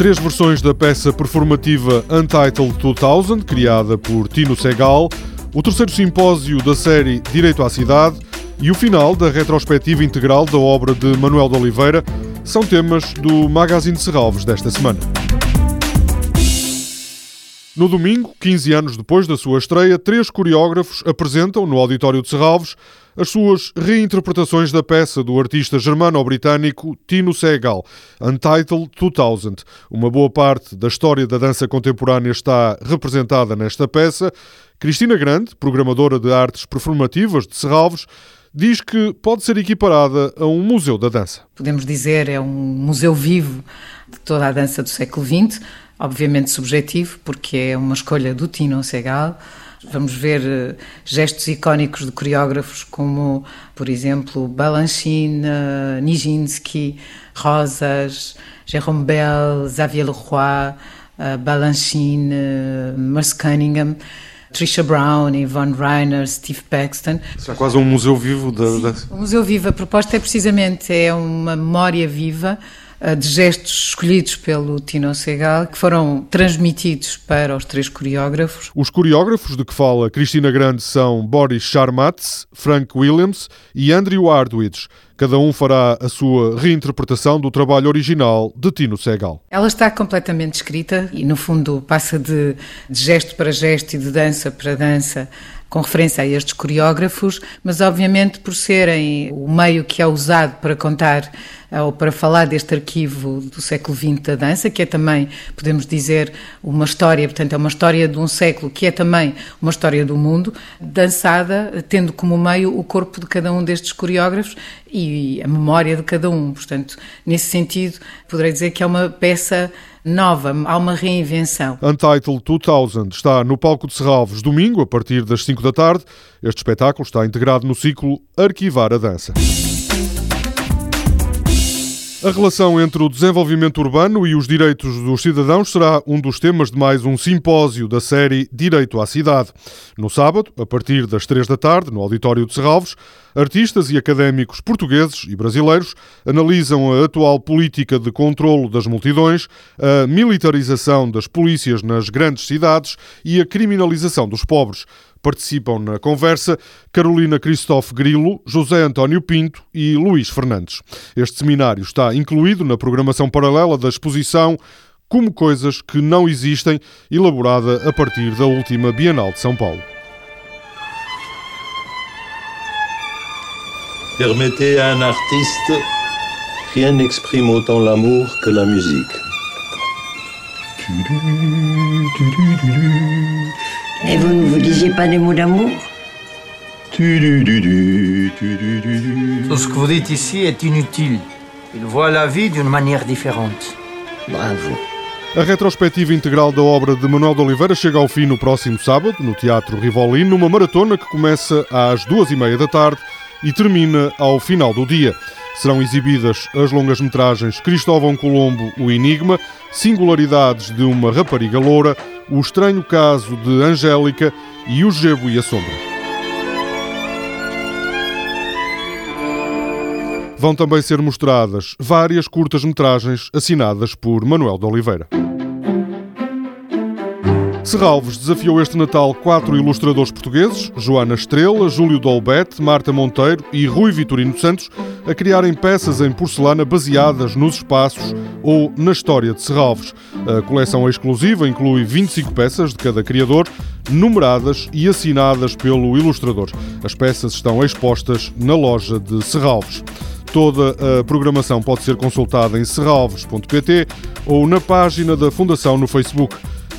Três versões da peça performativa Untitled 2000, criada por Tino Segal, o terceiro simpósio da série Direito à Cidade e o final da retrospectiva integral da obra de Manuel de Oliveira são temas do Magazine de Serralves desta semana. No domingo, 15 anos depois da sua estreia, três coreógrafos apresentam no Auditório de Serralves as suas reinterpretações da peça do artista germano-britânico Tino Segal, Untitled 2000. Uma boa parte da história da dança contemporânea está representada nesta peça. Cristina Grande, programadora de artes performativas de Serralves, diz que pode ser equiparada a um museu da dança. Podemos dizer é um museu vivo de toda a dança do século XX, obviamente subjetivo, porque é uma escolha do Tino Segal. Vamos ver eh, gestos icónicos de coreógrafos como, por exemplo, Balanchine, Nijinsky, Rosas, Jérôme Bell, Xavier Leroy, eh, Balanchine, Merce Cunningham. Trisha Brown, Yvonne Reiner, Steve Paxton. Será quase um museu vivo da dança? Um museu vivo. A proposta é precisamente é uma memória viva eh, de gestos escolhidos pelo Tino Segal, que foram transmitidos para os três coreógrafos. Os coreógrafos de que fala Cristina Grande são Boris Charmatz, Frank Williams e Andrew Hardwidge. Cada um fará a sua reinterpretação do trabalho original de Tino Segal. Ela está completamente escrita e, no fundo, passa de, de gesto para gesto e de dança para dança com referência a estes coreógrafos, mas obviamente por serem o meio que é usado para contar eh, ou para falar deste arquivo do século XX da dança, que é também, podemos dizer, uma história, portanto, é uma história de um século que é também uma história do mundo, dançada, tendo como meio o corpo de cada um destes coreógrafos e a memória de cada um. Portanto, nesse sentido, poderei dizer que é uma peça nova, há uma reinvenção. Untitled 2000 está no palco de Serralves domingo, a partir das 5 da tarde. Este espetáculo está integrado no ciclo Arquivar a Dança. A relação entre o desenvolvimento urbano e os direitos dos cidadãos será um dos temas de mais um simpósio da série Direito à Cidade. No sábado, a partir das três da tarde, no Auditório de Serralves, artistas e académicos portugueses e brasileiros analisam a atual política de controlo das multidões, a militarização das polícias nas grandes cidades e a criminalização dos pobres. Participam na conversa Carolina Cristófe Grilo, José António Pinto e Luís Fernandes. Este seminário está incluído na programação paralela da exposição Como Coisas que Não Existem, elaborada a partir da última Bienal de São Paulo. Permettez à un artiste, rien n'exprime autant l'amour que la musique. Et vous ne vous disiez pas des mots d'amour Tout ce que vous dites ici est inutile. Il voit la vie d'une manière différente. Bravo. A retrospectiva integral da obra de Manuel de Oliveira chega ao fim no próximo sábado, no Teatro Rivoli, numa maratona que começa às duas e meia da tarde e termina ao final do dia. Serão exibidas as longas-metragens Cristóvão Colombo, O Enigma, Singularidades de uma Rapariga Loura, O Estranho Caso de Angélica e O Gebo e a Sombra. Vão também ser mostradas várias curtas-metragens assinadas por Manuel de Oliveira. Serralves desafiou este Natal quatro ilustradores portugueses, Joana Estrela, Júlio Dolbete, Marta Monteiro e Rui Vitorino Santos, a criarem peças em porcelana baseadas nos espaços ou na história de Serralves. A coleção exclusiva inclui 25 peças de cada criador, numeradas e assinadas pelo ilustrador. As peças estão expostas na loja de Serralves. Toda a programação pode ser consultada em serralves.pt ou na página da Fundação no Facebook.